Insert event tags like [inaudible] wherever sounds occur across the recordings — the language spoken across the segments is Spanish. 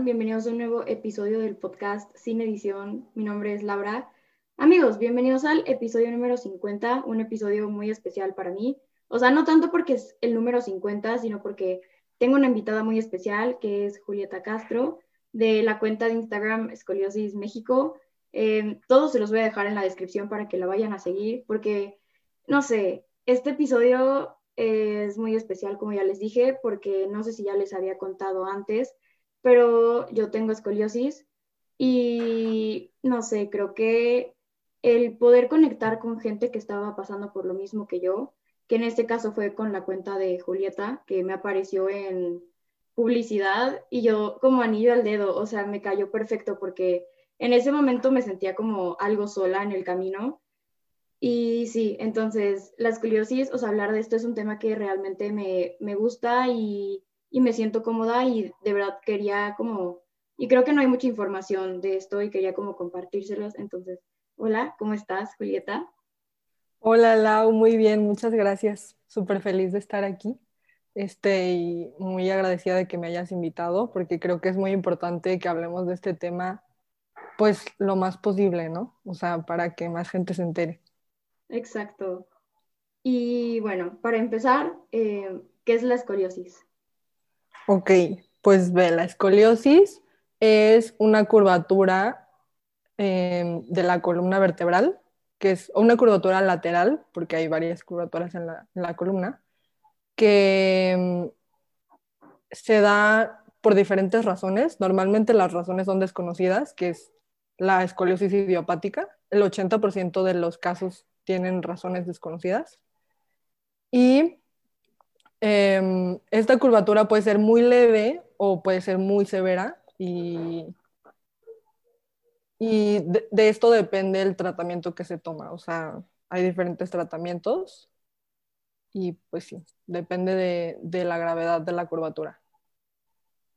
Bienvenidos a un nuevo episodio del podcast Sin Edición. Mi nombre es Laura. Amigos, bienvenidos al episodio número 50, un episodio muy especial para mí. O sea, no tanto porque es el número 50, sino porque tengo una invitada muy especial que es Julieta Castro de la cuenta de Instagram Escoliosis México. Eh, todos se los voy a dejar en la descripción para que la vayan a seguir porque, no sé, este episodio es muy especial, como ya les dije, porque no sé si ya les había contado antes, pero yo tengo escoliosis y no sé, creo que el poder conectar con gente que estaba pasando por lo mismo que yo, que en este caso fue con la cuenta de Julieta, que me apareció en publicidad y yo como anillo al dedo, o sea, me cayó perfecto porque en ese momento me sentía como algo sola en el camino. Y sí, entonces la escoliosis, o sea, hablar de esto es un tema que realmente me, me gusta y, y, me siento cómoda y de verdad quería como, y creo que no hay mucha información de esto y quería como compartírselos. Entonces, hola, ¿cómo estás, Julieta? Hola, Lau, muy bien, muchas gracias. Súper feliz de estar aquí. Este, y muy agradecida de que me hayas invitado, porque creo que es muy importante que hablemos de este tema, pues lo más posible, ¿no? O sea, para que más gente se entere. Exacto. Y bueno, para empezar, eh, ¿qué es la escoliosis? Ok, pues ve, la escoliosis es una curvatura em, de la columna vertebral, que es una curvatura lateral, porque hay varias curvaturas en la, columna, que em, se da por diferentes razones. Normalmente las razones son desconocidas, que es la escoliosis idiopática. El 80% de los casos tienen razones desconocidas. Y em, esta curvatura puede ser muy leve o puede ser muy severa y, y de, esto depende el tratamiento que se toma. O sea, hay diferentes tratamientos y pues sí, depende de, de la gravedad de la curvatura.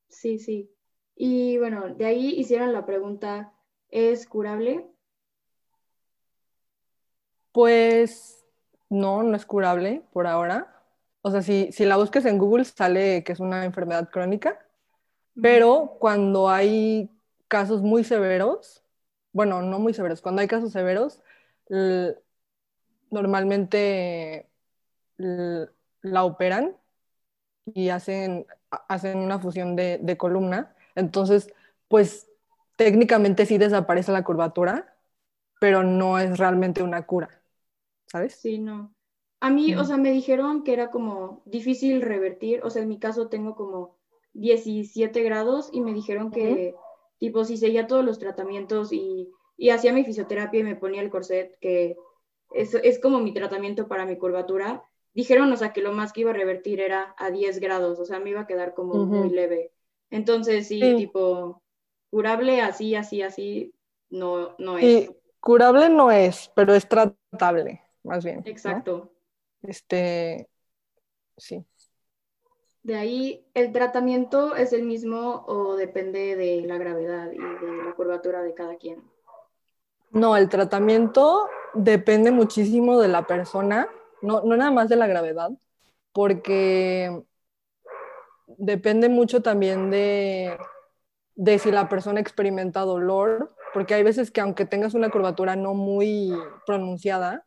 Sí, sí. Y bueno, de ahí hicieron la pregunta, ¿es curable? Pues no, no es curable por ahora. O sea, si, si la busques en Google sale que es una enfermedad crónica, pero cuando hay casos muy severos, bueno, no muy severos, cuando hay casos severos, normalmente la operan y hacen, hacen una fusión de, de, columna. Entonces, pues técnicamente sí desaparece la curvatura, pero no es realmente una cura. ¿sabes? Sí, no. A mí, o sea, me dijeron que era como difícil revertir, o sea, en mi caso tengo como 17 grados y me dijeron que, tipo, si seguía todos los tratamientos y, y, hacía mi fisioterapia y me ponía el corset, que es, es como mi tratamiento para mi curvatura, dijeron, o sea, que lo más que iba a revertir era a 10 grados, o sea, me iba a quedar como muy leve. Entonces, sí, tipo, curable así, así, así, no, no es. curable no es, pero es tratable más bien. Exacto. Este, sí. De ahí, ¿el tratamiento es el mismo o depende de la gravedad y de la curvatura de cada quien? No, el tratamiento depende muchísimo de la persona, no, no nada más de la gravedad, porque depende mucho también de, de si la persona experimenta dolor, porque hay veces que aunque tengas una curvatura no muy pronunciada,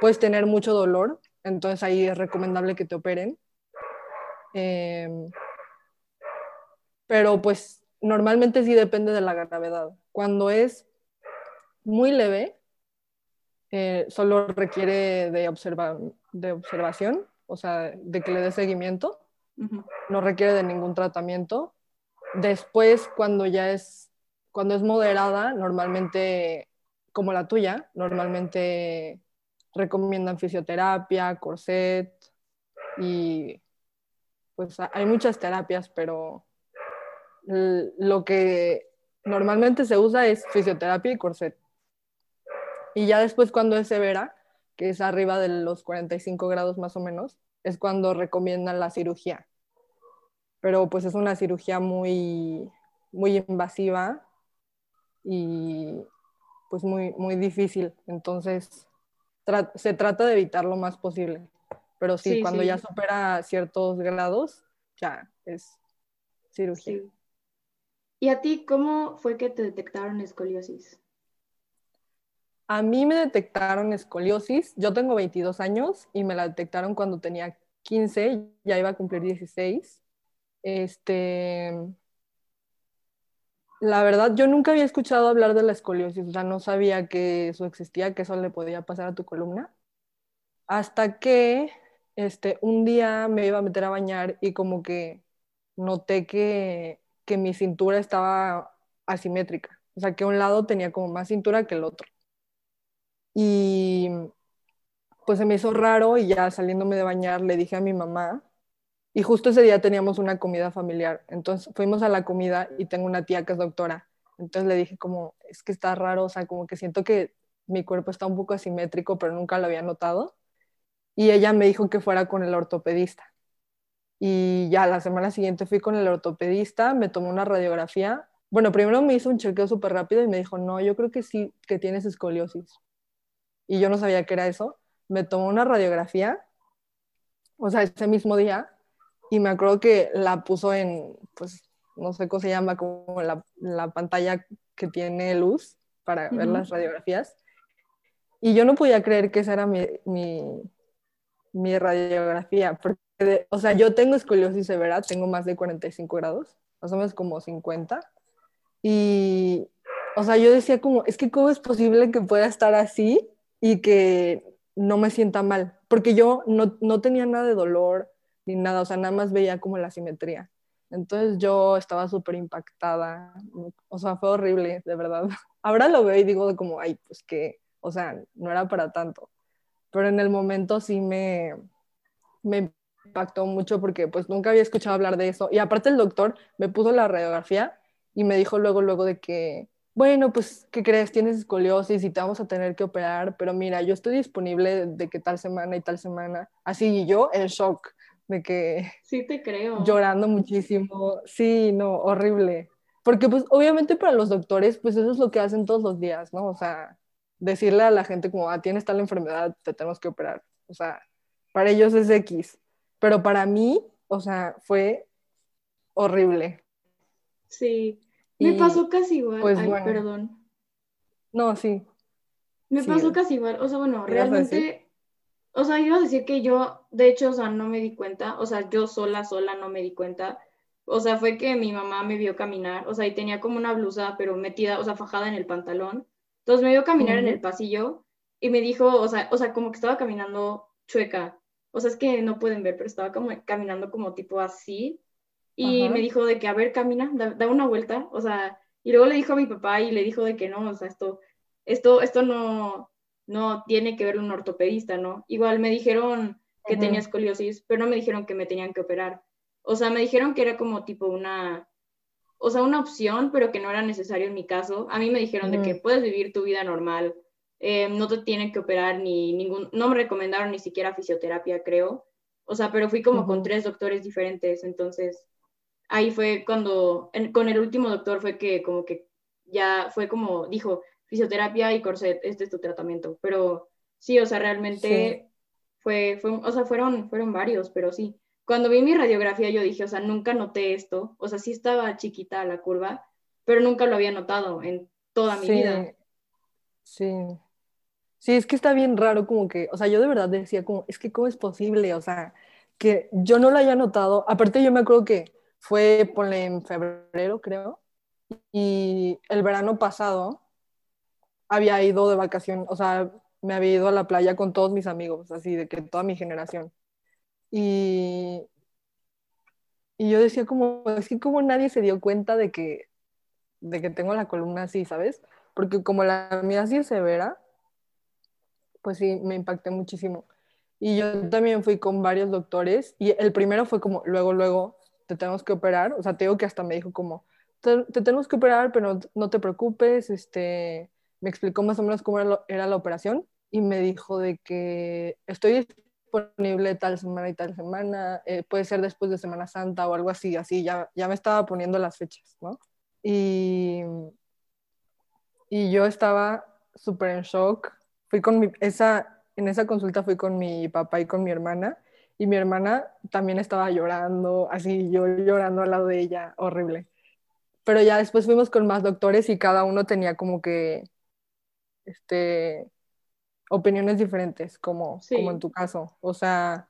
puedes tener mucho dolor, entonces ahí es recomendable que te operen. Em, pero pues normalmente sí depende de la gravedad. Cuando es muy leve, eh, solo requiere de, de observación, o sea, de que le dé seguimiento. No requiere de ningún tratamiento. Después, cuando ya es, cuando es moderada, normalmente, como la tuya, normalmente recomiendan fisioterapia, corset y pues hay muchas terapias, pero lo que normalmente se usa es fisioterapia y corset. Y ya después cuando es severa, que es arriba de los 45 grados más o menos, es cuando recomiendan la cirugía. Pero pues es una cirugía muy, muy invasiva y pues muy, muy difícil. Entonces, se trata de evitar lo más posible. Pero sí, cuando ya supera ciertos grados, ya es cirugía. ¿Y a ti cómo fue que te detectaron escoliosis? A mí me detectaron escoliosis, yo tengo 22 años y me la detectaron cuando tenía 15, ya iba a cumplir 16. Este, la verdad, yo nunca había escuchado hablar de la escoliosis, o sea, no sabía que eso existía, que eso le podía pasar a tu columna. Hasta que este, un día me iba a meter a bañar y como que noté que, que mi cintura estaba asimétrica, o sea, que un lado tenía como más cintura que el otro. Y pues se me hizo raro y ya saliéndome de bañar le dije a mi mamá y justo ese día teníamos una comida familiar. Entonces fuimos a la comida y tengo una tía que es doctora. Entonces le dije como, es que está raro, o sea, como que siento que mi cuerpo está un poco asimétrico, pero nunca lo había notado. Y ella me dijo que fuera con el ortopedista. Y ya la semana siguiente fui con el ortopedista, me tomó una radiografía. Bueno, primero me hizo un chequeo súper rápido y me dijo, no, yo creo que sí, que tienes escoliosis y yo no sabía que era eso, me tomó una radiografía, o sea, ese mismo día, y me acuerdo que la puso en, pues, no sé cómo se llama, como la, la pantalla que tiene luz para ver las radiografías. Y yo no podía creer que esa era mi, mi, mi radiografía, porque, o sea, yo tengo escoliosis severa, tengo más de 45 grados, más o menos como 50. Y, o sea, yo decía como, es que cómo es posible que pueda estar así y que no me sienta mal, porque yo no, no tenía nada de dolor ni nada, o sea, nada más veía como la simetría. Entonces yo estaba súper impactada, o sea, fue horrible, de verdad. [laughs] Ahora lo veo y digo como, ay, pues que, o sea, no era para tanto. Pero en el momento sí me, me impactó mucho porque pues nunca había escuchado hablar de eso. Y aparte el doctor me puso la radiografía y me dijo luego, luego de que, bueno, pues, ¿qué crees? Tienes escoliosis y te vamos a tener que operar, pero mira, yo estoy disponible de que tal semana y tal semana. Así, y yo en shock, de que... Sí, te creo. Llorando muchísimo. Sí, no, horrible. Porque, pues, obviamente para los doctores, pues eso es lo que hacen todos los días, ¿no? O sea, decirle a la gente como, ah, tienes tal enfermedad, te tenemos que operar. O sea, para ellos es X. Pero para mí, o sea, fue horrible. Sí, me pasó casi igual. Pues, Ay, perdón. No, sí. Me pasó casi igual. O sea, bueno, realmente. O sea, iba a decir que yo, de hecho, o sea, no me di cuenta. O sea, yo sola, sola no me di cuenta. O sea, fue que mi mamá me vio caminar. O sea, y tenía como una blusa, pero metida, o sea, fajada en el pantalón. Entonces me vio caminar en el pasillo y me dijo, o sea, o sea, como que estaba caminando chueca. O sea, es que no pueden ver, pero estaba como caminando como tipo así y me dijo de que, a ver, camina, da, una vuelta, o sea, y luego le dijo a mi papá y le dijo de que no, o sea, esto, esto, esto no, no tiene que ver un ortopedista, ¿no? Igual me dijeron que tenía escoliosis, pero no me dijeron que me tenían que operar. O sea, me dijeron que era como tipo una, o sea, una opción, pero que no era necesario en mi caso. A mí me dijeron de que puedes vivir tu vida normal, eh, no te tienen que operar ni ningún, no me recomendaron ni siquiera fisioterapia, creo. O sea, pero fui como con tres doctores diferentes, entonces ahí fue cuando, con el último doctor fue que como que ya fue como, dijo, fisioterapia y corset, este es tu tratamiento. Pero sí, o sea, realmente fue, o sea, fueron, fueron varios, pero sí. Cuando vi mi radiografía yo dije, o sea, nunca noté esto, o sea, sí estaba chiquita la curva, pero nunca lo había notado en toda mi vida. Sí. Sí, es que está bien raro como que, o sea, yo de verdad decía como, es que cómo es posible, o sea, que yo no lo haya notado. Aparte yo me acuerdo que fue, ponle, en febrero, creo. Y el verano pasado había ido de vacación, o sea, me había ido a la playa con todos mis amigos, así de que toda mi generación. Y, y yo decía como, es que como nadie se dio cuenta de que, de que tengo la columna así, ¿sabes? Porque como la mía así es severa, pues sí, me impacté muchísimo. Y yo también fui con varios doctores y el primero fue como, luego, luego, te tenemos que operar. O sea, te digo que hasta me dijo como, te, tenemos que operar, pero no, te preocupes. Este, me explicó más o menos cómo era, la operación y me dijo de que estoy disponible tal semana y tal semana, eh, puede ser después de Semana Santa o algo así, así, ya, ya me estaba poniendo las fechas, ¿no? Y, y yo estaba súper en shock. Fui con mi, esa, en esa consulta fui con mi papá y con mi hermana y mi hermana también estaba llorando, así yo llorando al lado de ella, horrible. pero ya después fuimos con más doctores y cada uno tenía como que, este, opiniones diferentes, como, como en tu caso. O sea,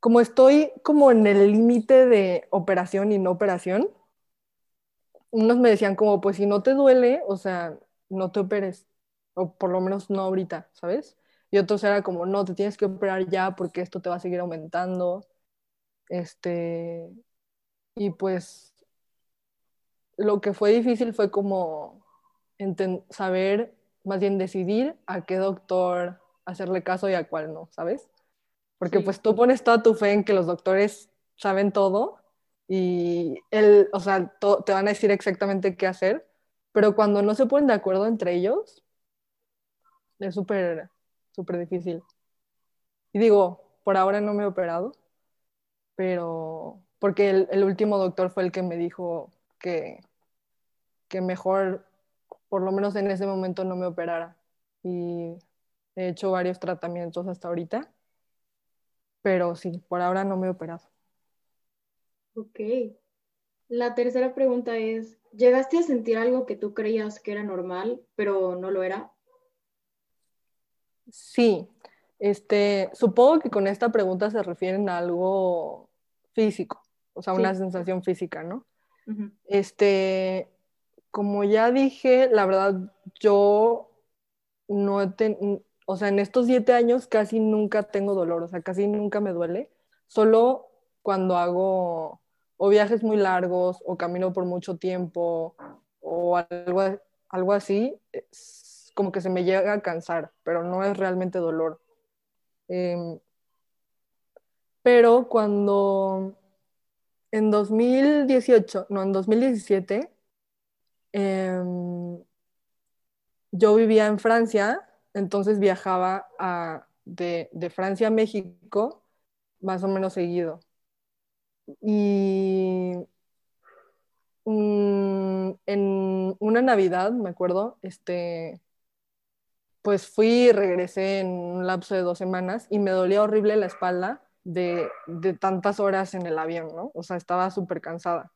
como estoy como en el límite de operación y no operación, unos me decían como, pues si no te duele, o sea, no te operes, o por lo menos no ahorita, ¿sabes? Y otros era como, no, te tienes que operar ya porque esto te va a seguir aumentando. Este, y pues lo que fue difícil fue como saber, más bien decidir a qué doctor hacerle caso y a cuál no, ¿sabes? Porque pues tú pones toda tu fe en que los doctores saben todo y él, o sea, te van a decir exactamente qué hacer, pero cuando no se ponen de acuerdo entre ellos, es súper, súper difícil. Y digo, por ahora no me he operado, pero porque el, el último doctor fue el que me dijo que, que mejor, por lo menos en ese momento, no me operara. Y he hecho varios tratamientos hasta ahorita, pero sí, por ahora no me he operado. Ok. La tercera pregunta es, ¿llegaste a sentir algo que tú creías que era normal, pero no lo era? Sí, este, supongo que con esta pregunta se refieren a algo físico, o sea, una sensación física, ¿no? Este, como ya dije, la verdad, yo no he o sea, en estos siete años casi nunca tengo dolor, o sea, casi nunca me duele, solo cuando hago o viajes muy largos o camino por mucho tiempo o algo, algo así, como que se me llega a cansar, pero no es realmente dolor. Em, pero cuando en 2018, no, en 2017, em, yo vivía en Francia, entonces viajaba de, Francia a México más o menos seguido. Y en una Navidad, me acuerdo, este, pues fui y regresé en un lapso de dos semanas y me dolía horrible la espalda de, de tantas horas en el avión, ¿no? O sea, estaba súper cansada.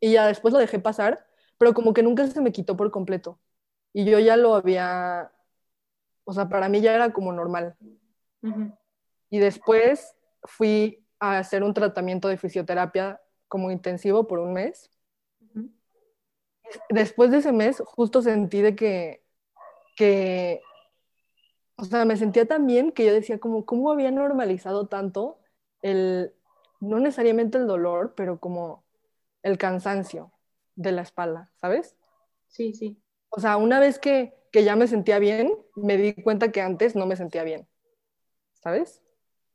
Y ya después lo dejé pasar, pero como que nunca se me quitó por completo. Y yo ya lo había, o sea, para mí ya era como normal. Y después fui a hacer un tratamiento de fisioterapia como intensivo por un mes. Después de ese mes, justo sentí de que, que, o sea, me sentía tan bien que yo decía como, ¿cómo había normalizado tanto el, no necesariamente el dolor, pero como el cansancio de la espalda, ¿sabes? Sí, sí. O sea, una vez que, que ya me sentía bien, me di cuenta que antes no me sentía bien, ¿sabes?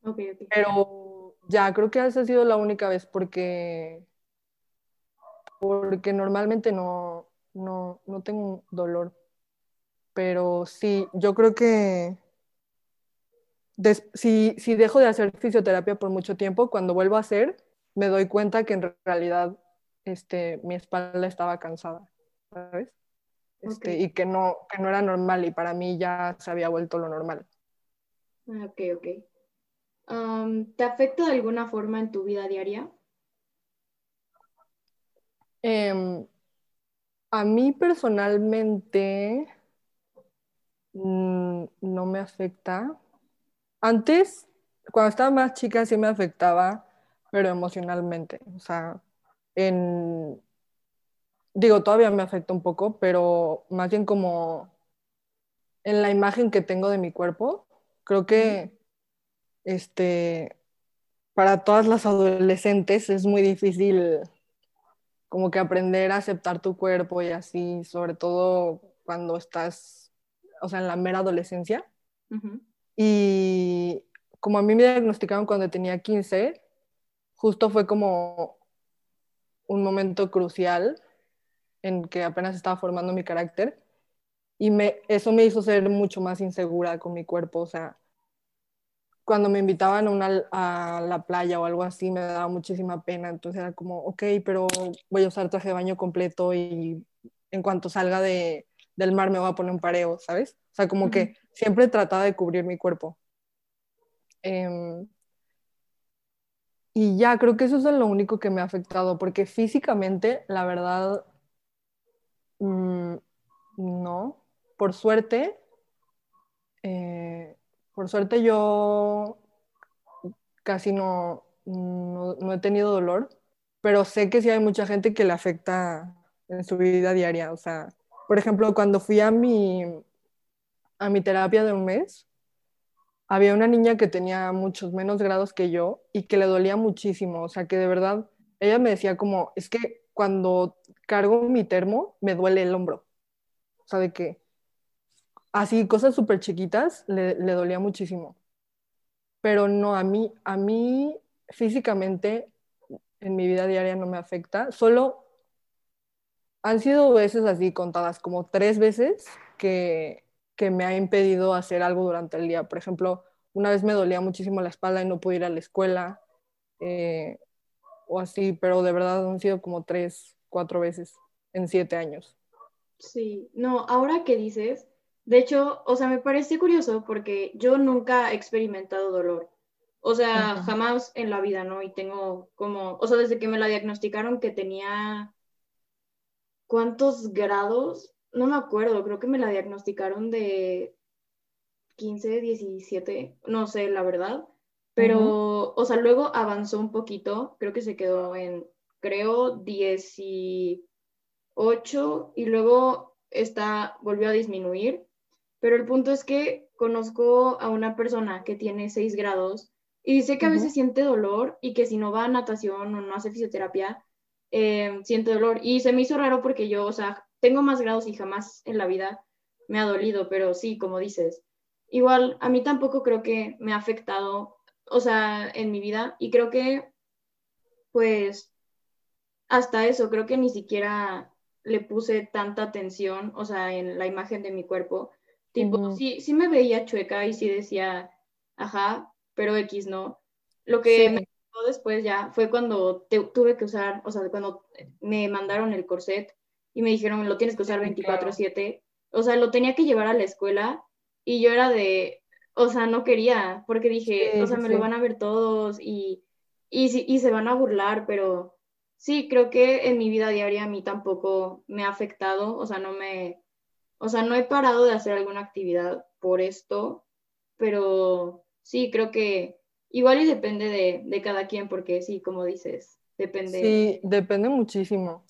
Ok, ok. Pero ya, creo que esa ha sido la única vez porque, porque normalmente no, no, no tengo dolor. Pero sí, yo creo que si, si dejo de hacer fisioterapia por mucho tiempo, cuando vuelvo a hacer, me doy cuenta que en realidad este, mi espalda estaba cansada, ¿sabes? Este, Y que no, que no era normal y para mí ya se había vuelto lo normal. Ah, ok, ok. ¿Te afecta de alguna forma en tu vida diaria? Em, a mí personalmente mm, no me afecta. Antes, cuando estaba más chica, sí me afectaba, pero emocionalmente. O sea, en, digo, todavía me afecta un poco, pero más bien como en la imagen que tengo de mi cuerpo. Creo que este, para todas las adolescentes es muy difícil como que aprender a aceptar tu cuerpo y así, sobre todo cuando estás, o sea, en la mera adolescencia. Y como a mí me diagnosticaron cuando tenía 15, justo fue como un momento crucial en que apenas estaba formando mi carácter y me, eso me hizo ser mucho más insegura con mi cuerpo, o sea, cuando me invitaban a, una, a la playa o algo así me daba muchísima pena, entonces era como, ok, pero voy a usar traje de baño completo y en cuanto salga de, del mar me voy a poner un pareo, ¿sabes? O sea, como que siempre trataba de cubrir mi cuerpo. Em, y ya, creo que eso es lo único que me ha afectado, porque físicamente, la verdad, mm, no. Por suerte, eh, por suerte yo casi no, no, he tenido dolor, pero sé que sí hay mucha gente que le afecta en su vida diaria. O sea, por ejemplo, cuando fui a mi, a mi terapia de un mes, había una niña que tenía muchos menos grados que yo y que le dolía muchísimo. O sea, que de verdad, ella me decía como, es que cuando cargo mi termo, me duele el hombro. O sea, de que así, cosas súper chiquitas, le, le dolía muchísimo. Pero no, a mí, a mí físicamente en mi vida diaria no me afecta. Solo han sido veces así contadas, como tres veces que, que me ha impedido hacer algo durante el día. Por ejemplo, una vez me dolía muchísimo la espalda y no pude ir a la escuela eh, o así, pero de verdad han sido como tres, cuatro veces en siete años. Sí, no, ahora que dices, de hecho, o sea, me parece curioso porque yo nunca he experimentado dolor. O sea, jamás en la vida, ¿no? Y tengo como, o sea, desde que me la diagnosticaron que tenía, ¿cuántos grados? No me acuerdo, creo que me la diagnosticaron de 15, 17, no sé, la verdad. Pero, o sea, luego avanzó un poquito, creo que se quedó en, creo, 18 y luego está, volvió a disminuir. Pero el punto es que conozco a una persona que tiene 6 grados y dice que a veces siente dolor y que si no va a natación o no hace fisioterapia, eh, siente dolor. Y se me hizo raro porque yo, o sea, tengo más grados y jamás en la vida me ha dolido, pero sí, como dices. Igual, a mí tampoco creo que me ha afectado, o sea, en mi vida. Y creo que, pues, hasta eso, creo que ni siquiera le puse tanta atención, o sea, en la imagen de mi cuerpo. Tipo, sí, sí me veía chueca y sí decía, ajá, pero X no. Lo que me pasó después ya fue cuando tuve que usar, o sea, cuando me mandaron el corset y me dijeron, lo tienes que usar 24/7. O sea, lo tenía que llevar a la escuela y yo era de, o sea, no quería, porque dije, o sea, me lo van a ver todos y, y, y se van a burlar, pero sí, creo que en mi vida diaria a mí tampoco me ha afectado, o sea, no me, o sea, no he parado de hacer alguna actividad por esto, pero sí, creo que igual y depende de, cada quien, porque sí, como dices, depende. Sí, depende muchísimo.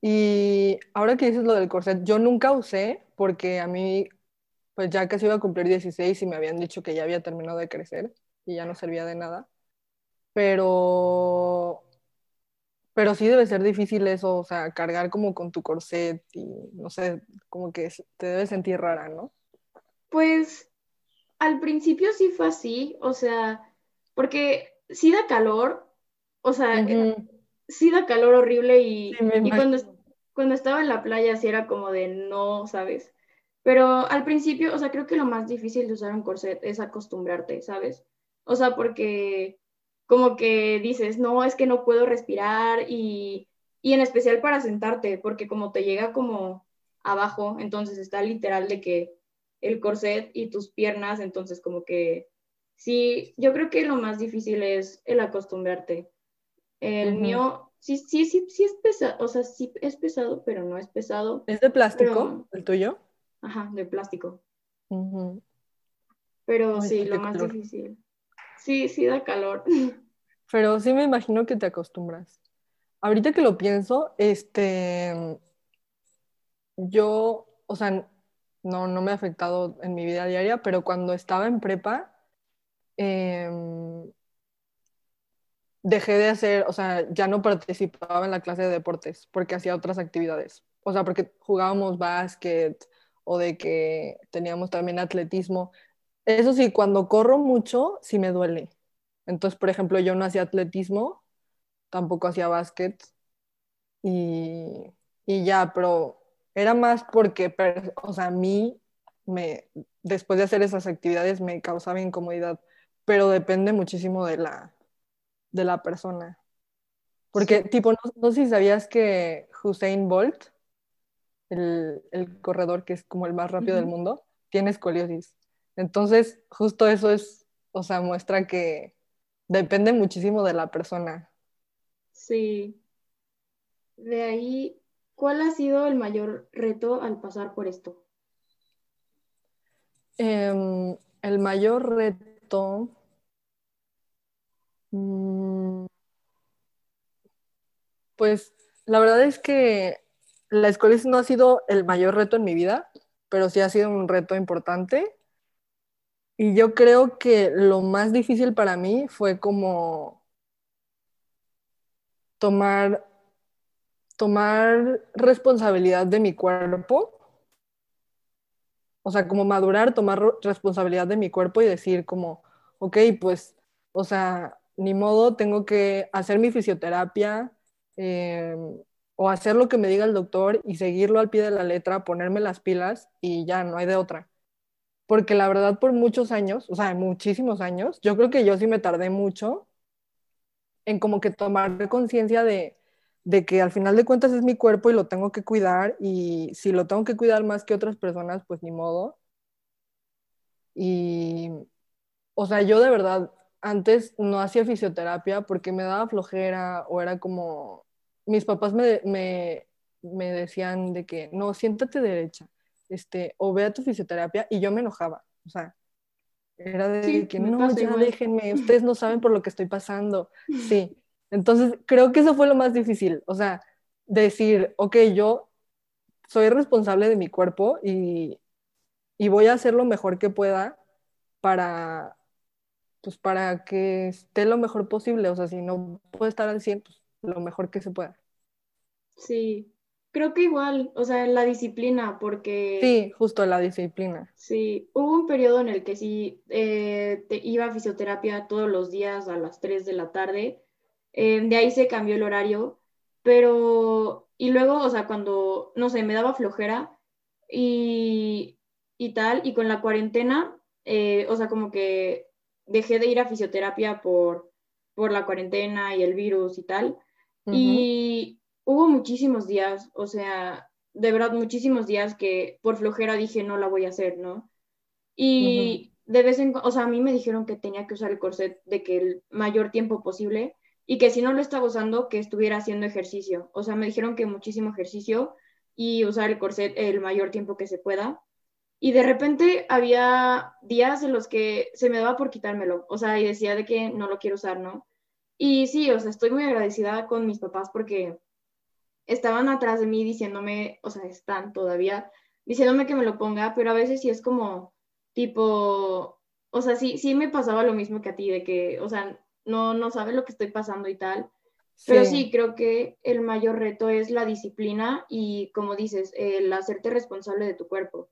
Y ahora que dices lo del corset, yo nunca usé porque a mí, pues ya casi iba a cumplir 16 y me habían dicho que ya había terminado de crecer y ya no servía de nada. Pero, pero sí debe ser difícil eso, o sea, cargar como con tu corset y no sé, como que te debes sentir rara, ¿no? Pues al principio sí fue así, o sea, porque sí da calor, o sea, sí da calor horrible y, cuando, cuando estaba en la playa sí era como de no, ¿sabes? Pero al principio, o sea, creo que lo más difícil de usar un corset es acostumbrarte, ¿sabes? O sea, porque como que dices, no, es que no puedo respirar y, y en especial para sentarte, porque como te llega como abajo, entonces está literal de que el corset y tus piernas, entonces como que sí, yo creo que lo más difícil es el acostumbrarte. El mío, sí, sí, sí, sí es pesado, o sea, sí es pesado, pero no es pesado. ¿Es de plástico el tuyo? Ajá, de plástico. Pero sí, lo más difícil. Sí, sí da calor. [laughs] Pero sí me imagino que te acostumbras. Ahorita que lo pienso, este, yo, o sea, no, no me ha afectado en mi vida diaria, pero cuando estaba en prepa, em, dejé de hacer, o sea, ya no participaba en la clase de deportes porque hacía otras actividades. O sea, porque jugábamos básquet o de que teníamos también atletismo. Eso sí, cuando corro mucho, sí me duele. Entonces, por ejemplo, yo no hacía atletismo, tampoco hacía básquet y, y ya, pero era más porque, o sea, a mí, me, después de hacer esas actividades me causaba incomodidad, pero depende muchísimo de la, de la persona. Porque, tipo, no, sé si sabías que Hussein Bolt, el, corredor que es como el más rápido del mundo, tiene escoliosis. Entonces, justo eso es, o sea, muestra que, depende muchísimo de la persona. Sí. De ahí, ¿cuál ha sido el mayor reto al pasar por esto? Em, el mayor reto... Mm, pues la verdad es que la escuela no ha sido el mayor reto en mi vida, pero sí ha sido un reto importante. Y yo creo que lo más difícil para mí fue como tomar, tomar responsabilidad de mi cuerpo. O sea, como madurar, tomar responsabilidad de mi cuerpo y decir como, ok, pues, o sea, ni modo, tengo que hacer mi fisioterapia, em, o hacer lo que me diga el doctor y seguirlo al pie de la letra, ponerme las pilas y ya no hay de otra. Porque la verdad por muchos años, o sea, muchísimos años, yo creo que yo sí me tardé mucho en como que tomar conciencia de, de que al final de cuentas es mi cuerpo y lo tengo que cuidar y si lo tengo que cuidar más que otras personas, pues ni modo. Y, o sea, yo de verdad antes no hacía fisioterapia porque me daba flojera o era como, mis papás me, me, me, decían de que, no, siéntate derecha, este, o ve a tu fisioterapia, y yo me enojaba, o sea, era de que, no, ya déjenme, ustedes no saben por lo que estoy pasando, [laughs] sí. Entonces, creo que eso fue lo más difícil, o sea, decir, ok, yo soy responsable de mi cuerpo y, y voy a hacer lo mejor que pueda para, pues para que esté lo mejor posible, o sea, si no puede estar al 100, pues lo mejor que se pueda. Sí, creo que igual, o sea, la disciplina, porque... Sí, justo la disciplina. Sí, hubo un periodo en el que sí eh, te iba a fisioterapia todos los días a las 3 de la tarde, eh, de ahí se cambió el horario, pero, y luego, o sea, cuando, no sé, me daba flojera y, y tal, y con la cuarentena, eh, o sea, como que dejé de ir a fisioterapia por, por la cuarentena y el virus y tal. Y hubo muchísimos días, o sea, de verdad muchísimos días que por flojera dije no la voy a hacer, ¿no? Y de vez en cuando, o sea, a mí me dijeron que tenía que usar el corset de que el mayor tiempo posible y que si no lo estaba usando, que estuviera haciendo ejercicio. O sea, me dijeron que muchísimo ejercicio y usar el corset el mayor tiempo que se pueda. Y de repente había días en los que se me daba por quitármelo, o sea, y decía de que no lo quiero usar, ¿no? Y sí, o sea, estoy muy agradecida con mis papás porque estaban atrás de mí diciéndome, o sea, están todavía diciéndome que me lo ponga, pero a veces sí es como tipo, o sea, sí, sí me pasaba lo mismo que a ti, de que, o sea, no, no sabe lo que estoy pasando y tal. Pero sí, creo que el mayor reto es la disciplina y, como dices, el hacerte responsable de tu cuerpo.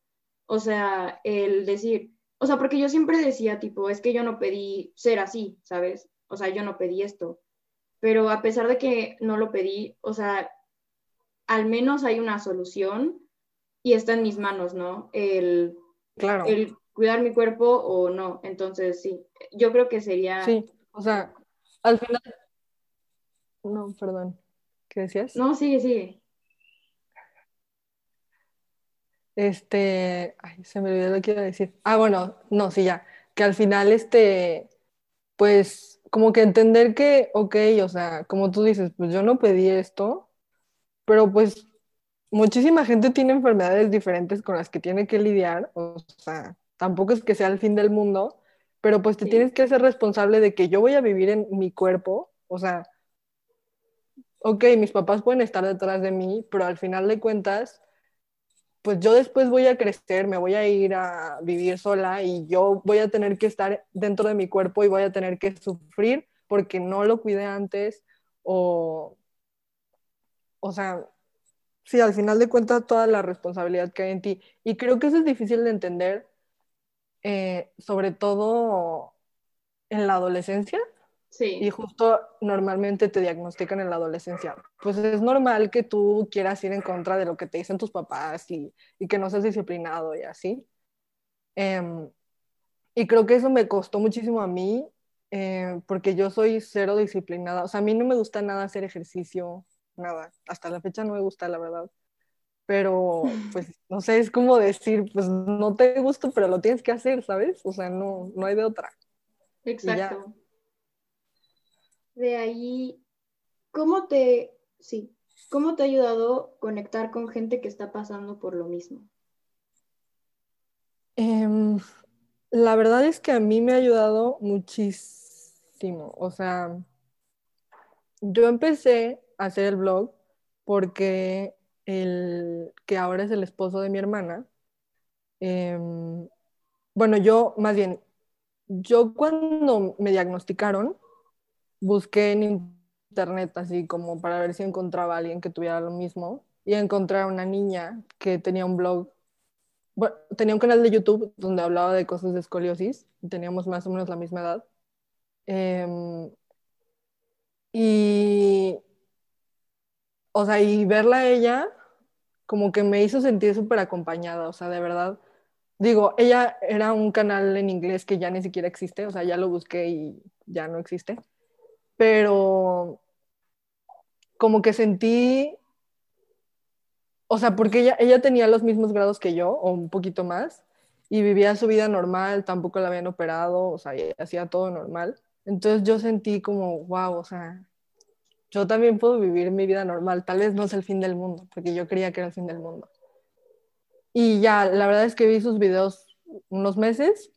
O sea, el decir, o sea, porque yo siempre decía, tipo, es que yo no pedí ser así, ¿sabes? O sea, yo no pedí esto. Pero a pesar de que no lo pedí, o sea, al menos hay una solución y está en mis manos, ¿no? El, claro. el cuidar mi cuerpo o no. Entonces, sí, yo creo que sería... Sí, o sea, al final... No, perdón. ¿Qué decías? No, sigue, sigue. Este, ay, se me olvidó lo que iba a decir. Ah, bueno, no, sí, ya. Que al final, este, pues, como que entender que, ok, o sea, como tú dices, pues yo no pedí esto, pero pues muchísima gente tiene enfermedades diferentes con las que tiene que lidiar, o sea, tampoco es que sea el fin del mundo, pero pues te tienes que hacer responsable de que yo voy a vivir en mi cuerpo, o sea, ok, mis papás pueden estar detrás de mí, pero al final de cuentas, pues yo después voy a crecer, me voy a ir a vivir sola y yo voy a tener que estar dentro de mi cuerpo y voy a tener que sufrir porque no lo cuidé antes o o sea, sí, al final de cuentas toda la responsabilidad que hay en ti. Y creo que eso es difícil de entender, eh, sobre todo en la adolescencia. Sí. Y justo normalmente te diagnostican en la adolescencia. Pues es normal que tú quieras ir en contra de lo que te dicen tus papás y, y que no seas disciplinado y así. Em, y creo que eso me costó muchísimo a mí, eh, porque yo soy cero disciplinada. O sea, a mí no me gusta nada hacer ejercicio, nada. Hasta la fecha no me gusta, la verdad. Pero, [laughs] pues, no sé, es como decir, pues no te gusta, pero lo tienes que hacer, ¿sabes? O sea, no, no hay de otra. Exacto. De ahí, ¿cómo te, sí, cómo te ha ayudado conectar con gente que está pasando por lo mismo? Em, la verdad es que a mí me ha ayudado muchísimo. O sea, yo empecé a hacer el blog porque el que ahora es el esposo de mi hermana, em, bueno, yo más bien, yo cuando me diagnosticaron, busqué en internet así como para ver si encontraba a alguien que tuviera lo mismo y encontré a una niña que tenía un blog, bueno, tenía un canal de YouTube donde hablaba de cosas de escoliosis, teníamos más o menos la misma edad. Em, y, o sea, y verla ella como que me hizo sentir súper acompañada, o sea, de verdad. Digo, ella era un canal en inglés que ya ni siquiera existe, o sea, ya lo busqué y ya no existe pero como que sentí, o sea, porque ella, ella tenía los mismos grados que yo, o un poquito más, y vivía su vida normal, tampoco la habían operado, o sea, hacía todo normal. Entonces yo sentí como, wow, o sea, yo también puedo vivir mi vida normal, tal vez no es el fin del mundo, porque yo creía que era el fin del mundo. Y ya, la verdad es que vi sus videos unos meses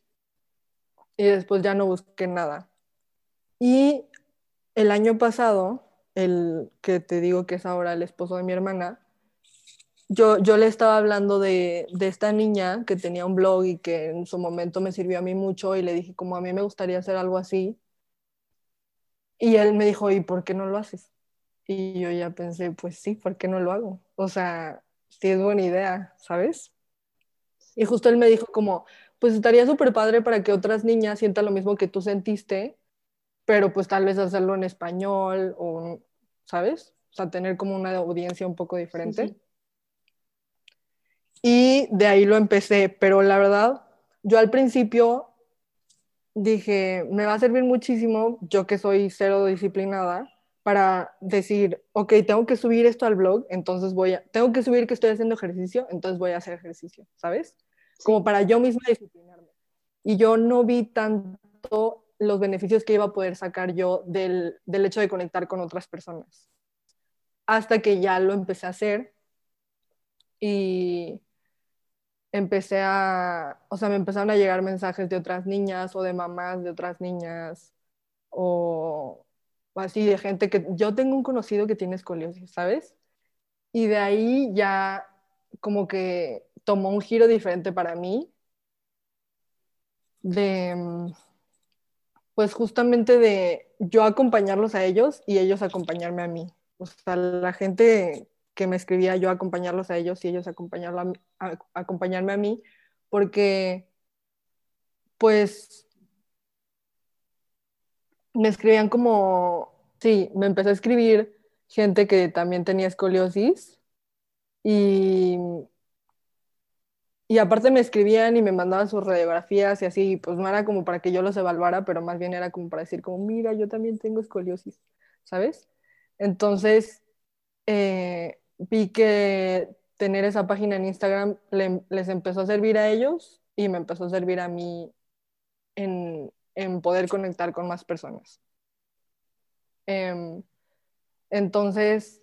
y después ya no busqué nada. Y el año pasado, el que te digo que es ahora el esposo de mi hermana, yo, yo le estaba hablando de, de, esta niña que tenía un blog y que en su momento me sirvió a mí mucho y le dije como a mí me gustaría hacer algo así. Y él me dijo, ¿y por qué no lo haces? Y yo ya pensé, pues sí, ¿por qué no lo hago? O sea, sí es buena idea, ¿sabes? Y justo él me dijo como, pues estaría súper padre para que otras niñas sientan lo mismo que tú sentiste pero pues tal vez hacerlo en español o, ¿sabes? O sea, tener como una audiencia un poco diferente. Y de ahí lo empecé, pero la verdad, yo al principio dije, me va a servir muchísimo, yo que soy cero disciplinada, para decir, ok, tengo que subir esto al blog, entonces voy a, tengo que subir que estoy haciendo ejercicio, entonces voy a hacer ejercicio, ¿sabes? Como para yo misma disciplinarme. Y yo no vi tanto los beneficios que iba a poder sacar yo del, del hecho de conectar con otras personas. Hasta que ya lo empecé a hacer y empecé a, o sea, me empezaron a llegar mensajes de otras niñas o de mamás de otras niñas o, así de gente que yo tengo un conocido que tiene escoliosis, ¿sabes? Y de ahí ya como que tomó un giro diferente para mí de pues justamente de yo acompañarlos a ellos y ellos acompañarme a mí. O sea, la gente que me escribía, yo acompañarlos a ellos y ellos acompañarlo a, acompañarme a mí, porque pues me escribían como, sí, me empezó a escribir gente que también tenía escoliosis y y aparte me escribían y me mandaban sus radiografías y así, pues no era como para que yo los evaluara, pero más bien era como para decir como, mira, yo también tengo escoliosis, ¿sabes? Entonces, eh, vi que tener esa página en Instagram les empezó a servir a ellos y me empezó a servir a mí en, en poder conectar con más personas. Em, entonces,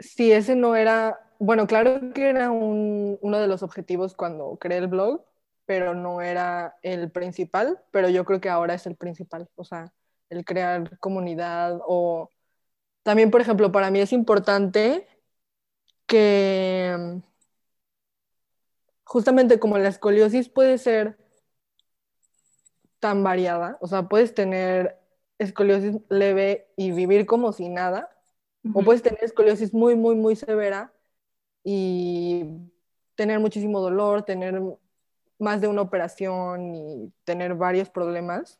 si ese no era bueno, claro que era uno de los objetivos cuando creé el blog, pero no era el principal, pero yo creo que ahora es el principal, o sea, el crear comunidad o también, por ejemplo, para mí es importante que justamente como la escoliosis puede ser tan variada, o sea, puedes tener escoliosis leve y vivir como si nada, o puedes tener escoliosis muy, muy, muy severa y tener muchísimo dolor, tener más de una operación y tener varios problemas.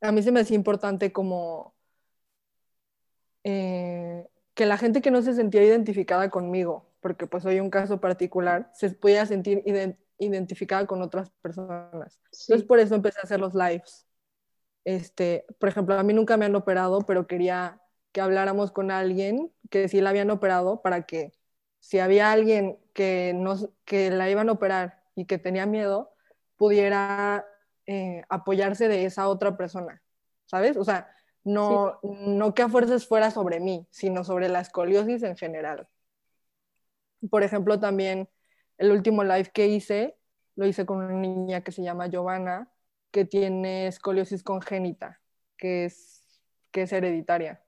A mí se me hacía importante como eh, que la gente que no se sentía identificada conmigo, porque pues soy un caso particular, se pudiera sentir identificada con otras personas. Entonces por eso empecé a hacer los lives. Este, por ejemplo, a mí nunca me han operado, pero quería que habláramos con alguien que sí la habían operado para que si había alguien que, no, que la iban a operar y que tenía miedo, pudiera eh, apoyarse de esa otra persona, ¿sabes? O sea, no, no que a fuerzas fuera sobre mí, sino sobre la escoliosis en general. Por ejemplo, también el último live que hice, lo hice con una niña que se llama Giovanna, que tiene escoliosis congénita, que es, que es hereditaria.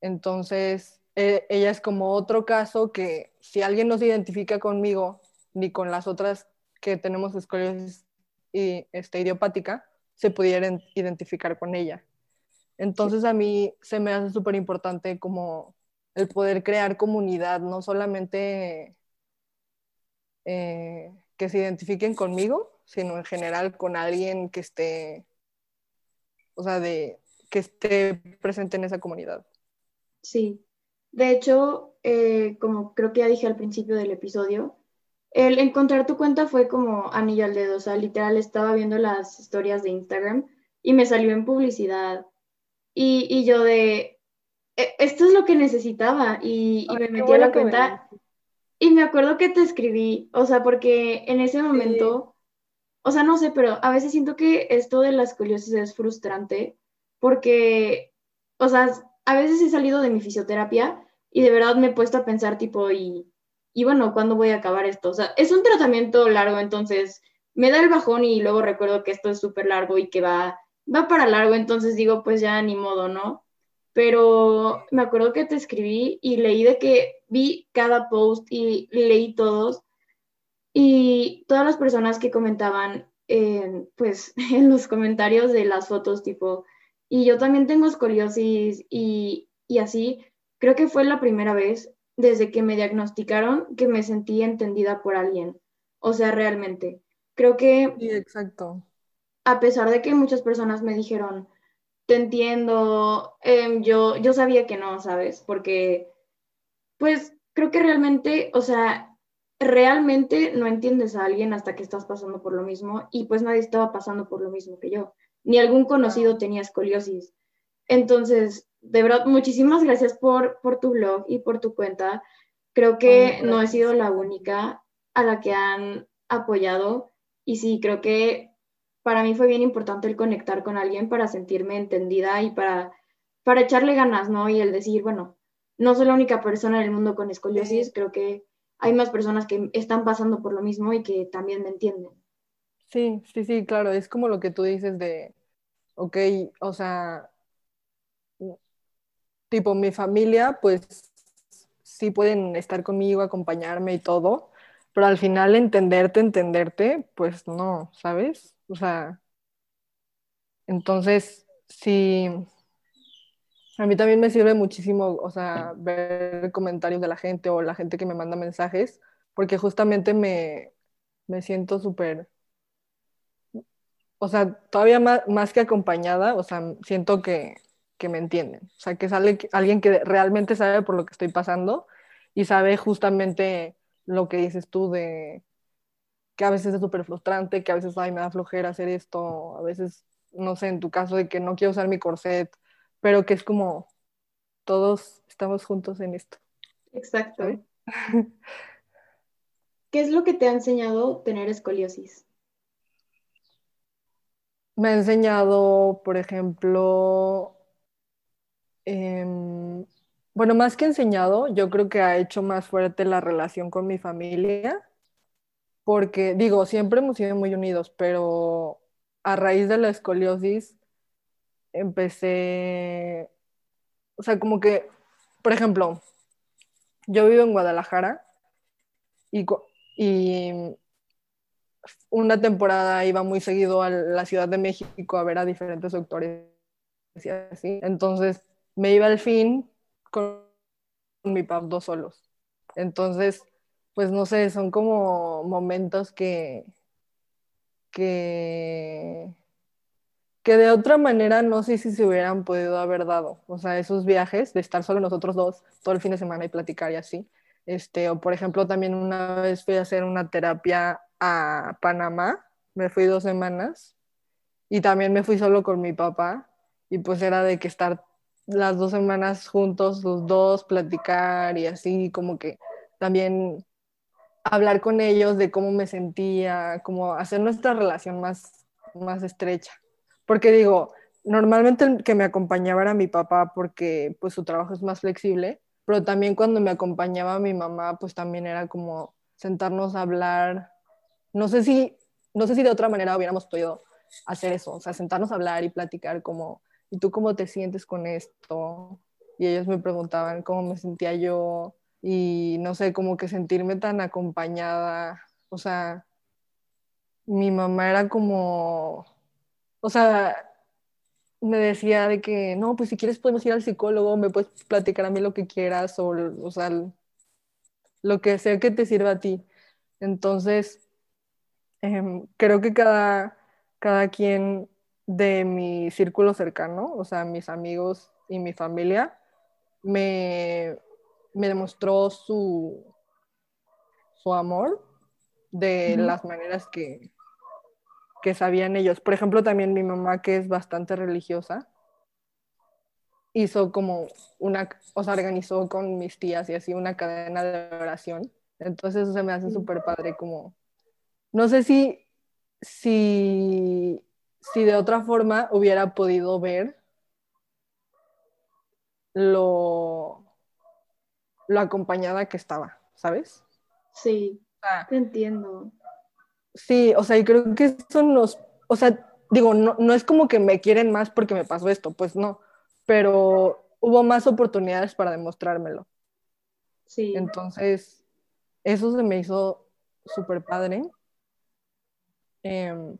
Entonces, e, ella es como otro caso que si alguien no se identifica conmigo ni con las otras que tenemos escoliosis y, este, idiopática, se pudieran identificar con ella. Entonces a mí se me hace súper importante como el poder crear comunidad, no solamente eh, que se identifiquen conmigo, sino en general con alguien que esté, o sea, de, que esté presente en esa comunidad. Sí, de hecho, eh, como creo que ya dije al principio del episodio, el encontrar tu cuenta fue como anillo al dedo, o sea, literal estaba viendo las historias de Instagram y me salió en publicidad. Y, yo de, e, esto es lo que necesitaba y, me metí a la cuenta y me acuerdo que te escribí, o sea, porque en ese momento, o sea, no sé, pero a veces siento que esto de la escoliosis es frustrante porque, o sea, a veces he salido de mi fisioterapia y de verdad me he puesto a pensar tipo, y, y bueno, ¿cuándo voy a acabar esto? O sea, es un tratamiento largo, entonces me da el bajón y luego recuerdo que esto es súper largo y que va, va para largo, entonces digo, pues ya ni modo, ¿no? Pero me acuerdo que te escribí y leí de que vi cada post y leí todos y todas las personas que comentaban, pues [laughs] en los comentarios de las fotos, tipo, y yo también tengo escoliosis y, y así, creo que fue la primera vez desde que me diagnosticaron que me sentí entendida por alguien. O sea, realmente. Creo que... Sí, exacto. A pesar de que muchas personas me dijeron, te entiendo, em, yo, yo sabía que no, ¿sabes? Porque, pues, creo que realmente, o sea, realmente no entiendes a alguien hasta que estás pasando por lo mismo y pues nadie estaba pasando por lo mismo que yo. Ni algún conocido tenía escoliosis. Entonces, de verdad, muchísimas gracias por, por tu blog y por tu cuenta. Creo que no he sido la única a la que han apoyado y sí, creo que para mí fue bien importante el conectar con alguien para sentirme entendida y para, para echarle ganas, ¿no? Y el decir, bueno, no soy la única persona en el mundo con escoliosis, creo que hay más personas que están pasando por lo mismo y que también me entienden. Sí, sí, sí, claro, es como lo que tú dices de, ok, o sea, tipo mi familia, pues sí pueden estar conmigo, acompañarme y todo, pero al final entenderte, entenderte, pues no, ¿sabes? O sea, entonces sí, a mí también me sirve muchísimo, o sea, ver comentarios de la gente o la gente que me manda mensajes, porque justamente me, me siento súper, o sea, todavía más, más que acompañada, o sea, siento que que me entienden. O sea, que sale alguien que realmente sabe por lo que estoy pasando y sabe justamente lo que dices tú de que a veces es súper frustrante, que a veces ay, me da flojera hacer esto, a veces, no sé, en tu caso de que no quiero usar mi corset, pero que es como todos estamos juntos en esto. Exacto. [laughs] ¿Qué es lo que te ha enseñado tener escoliosis? Me ha enseñado, por ejemplo, Em, bueno, más que enseñado, yo creo que ha hecho más fuerte la relación con mi familia, porque digo, siempre hemos sido muy unidos, pero a raíz de la escoliosis empecé, o sea, como que, por ejemplo, yo vivo en Guadalajara y, una temporada iba muy seguido a la Ciudad de México a ver a diferentes doctores y. Entonces, me iba al fin con mi papá dos solos. Entonces, pues no sé, son como momentos que, que, que de otra manera no sé si se hubieran podido haber dado. O sea, esos viajes de estar solo nosotros dos todo el fin de semana y platicar y así. Este, o por ejemplo, también una vez fui a hacer una terapia a Panamá, me fui dos semanas y también me fui solo con mi papá y pues era de que estar las dos semanas juntos, los dos, platicar y así, como que también hablar con ellos de cómo me sentía, como hacer nuestra relación más, más estrecha. Porque digo, normalmente el que me acompañaba era mi papá porque pues su trabajo es más flexible, pero también cuando me acompañaba mi mamá, pues también era como sentarnos a hablar. No sé si, no sé si de otra manera hubiéramos podido hacer eso, o sea, sentarnos a hablar y platicar como, ¿y tú cómo te sientes con esto? Y ellos me preguntaban cómo me sentía yo y no sé, como que sentirme tan acompañada, o sea, mi mamá era como, o sea, me decía de que, no, pues si quieres podemos ir al psicólogo, me puedes platicar a mí lo que quieras o, o sea, lo que sea que te sirva a ti. Entonces, em, creo que cada, cada quien de mi círculo cercano, o sea, mis amigos y mi familia, me, me demostró su, su amor de las maneras que, que sabían ellos. Por ejemplo, también mi mamá, que es bastante religiosa, hizo como una, o sea, organizó con mis tías y así una cadena de oración. Entonces eso se me hace súper padre, como, no sé si, si, si de otra forma hubiera podido ver lo, lo acompañada que estaba, ¿sabes? Sí, te entiendo. Sí, o sea, y creo que son los, o sea, digo, no, no es como que me quieren más porque me pasó esto, pues no, pero hubo más oportunidades para demostrármelo. Sí. Entonces, eso se me hizo súper padre. Em,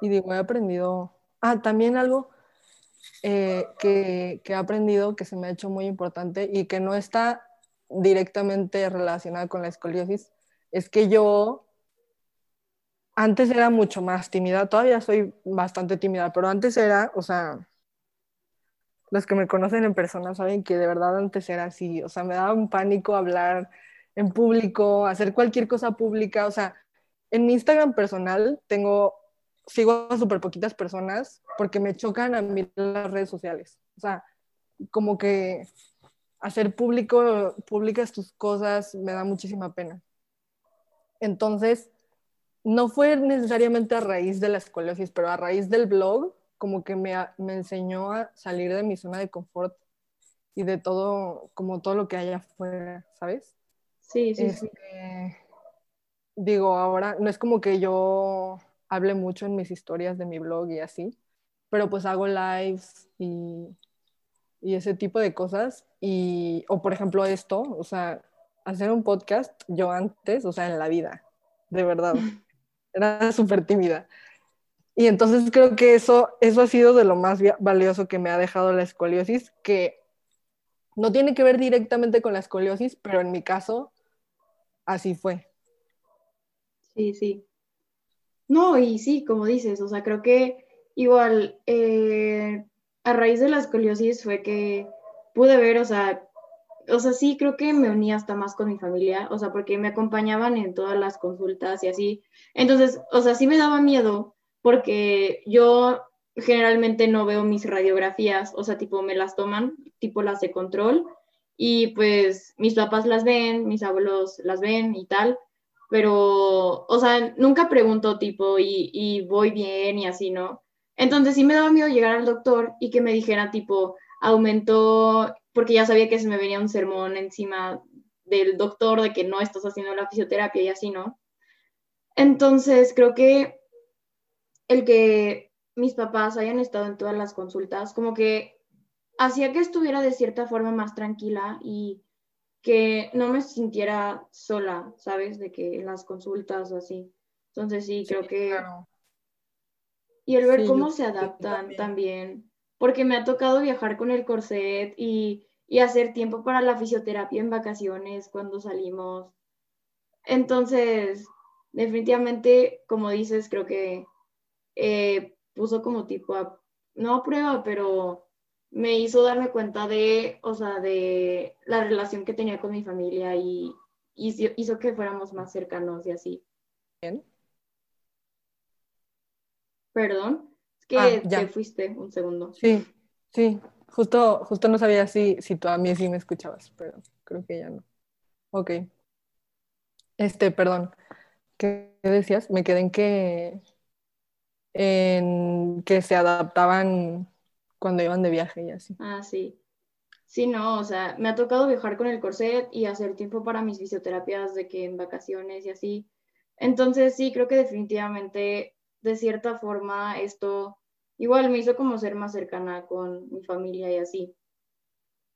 y digo, he aprendido, ah, también algo eh, que, que he aprendido que se me ha hecho muy importante y que no está directamente relacionada con la escoliosis, es que yo antes era mucho más tímida, todavía soy bastante tímida, pero antes era, o sea, los que me conocen en persona saben que de verdad antes era así, o sea, me daba un pánico hablar en público, hacer cualquier cosa pública, o sea, en mi Instagram personal tengo, sigo a súper poquitas personas porque me chocan a mí las redes sociales, o sea, como que hacer público, públicas tus cosas me da muchísima pena. Entonces, no fue necesariamente a raíz de la escoliosis, pero a raíz del blog, como que me, me enseñó a salir de mi zona de confort y de todo, como todo lo que hay afuera, ¿sabes? Sí, sí, sí. Este, digo, ahora no es como que yo hable mucho en mis historias de mi blog y así, pero pues hago lives y, y ese tipo de cosas. Y, o por ejemplo esto, o sea, hacer un podcast yo antes, o sea, en la vida, de verdad. [laughs] era súper tímida. Y entonces creo que eso, eso ha sido de lo más valioso que me ha dejado la escoliosis, que no tiene que ver directamente con la escoliosis, pero en mi caso así fue. Sí, sí. No, y sí, como dices, o sea, creo que igual eh, a raíz de la escoliosis fue que pude ver, o sea, o sea, sí, creo que me uní hasta más con mi familia, o sea, porque me acompañaban en todas las consultas y así. Entonces, o sea, sí me daba miedo porque yo generalmente no veo mis radiografías, o sea, tipo me las toman, tipo las de control, y pues mis papás las ven, mis abuelos las ven y tal, pero, o sea, nunca pregunto tipo y, y voy bien y así, ¿no? Entonces sí me daba miedo llegar al doctor y que me dijera tipo, aumentó porque ya sabía que se me venía un sermón encima del doctor de que no estás haciendo la fisioterapia y así, ¿no? Entonces, creo que el que mis papás hayan estado en todas las consultas, como que hacía que estuviera de cierta forma más tranquila y que no me sintiera sola, ¿sabes? De que en las consultas o así. Entonces sí, creo que... Y el ver cómo se adaptan también porque me ha tocado viajar con el corset y, hacer tiempo para la fisioterapia en vacaciones cuando salimos. Entonces, definitivamente, como dices, creo que eh, puso como tipo, a, no a prueba, pero me hizo darme cuenta de, o sea, de la relación que tenía con mi familia y, hizo que fuéramos más cercanos y así. Bien. Perdón que ah, ya. te fuiste un segundo. Sí, sí. Justo, justo no sabía si, si tú a mí sí me escuchabas, pero creo que ya no. Ok. Este, perdón. ¿Qué decías? Me quedé en que, en que se adaptaban cuando iban de viaje y así. Ah, sí. Sí, no, o sea, me ha tocado viajar con el corset y hacer tiempo para mis fisioterapias de que en vacaciones y así. Entonces, sí, creo que definitivamente, de cierta forma, esto igual me hizo como ser más cercana con mi familia y así.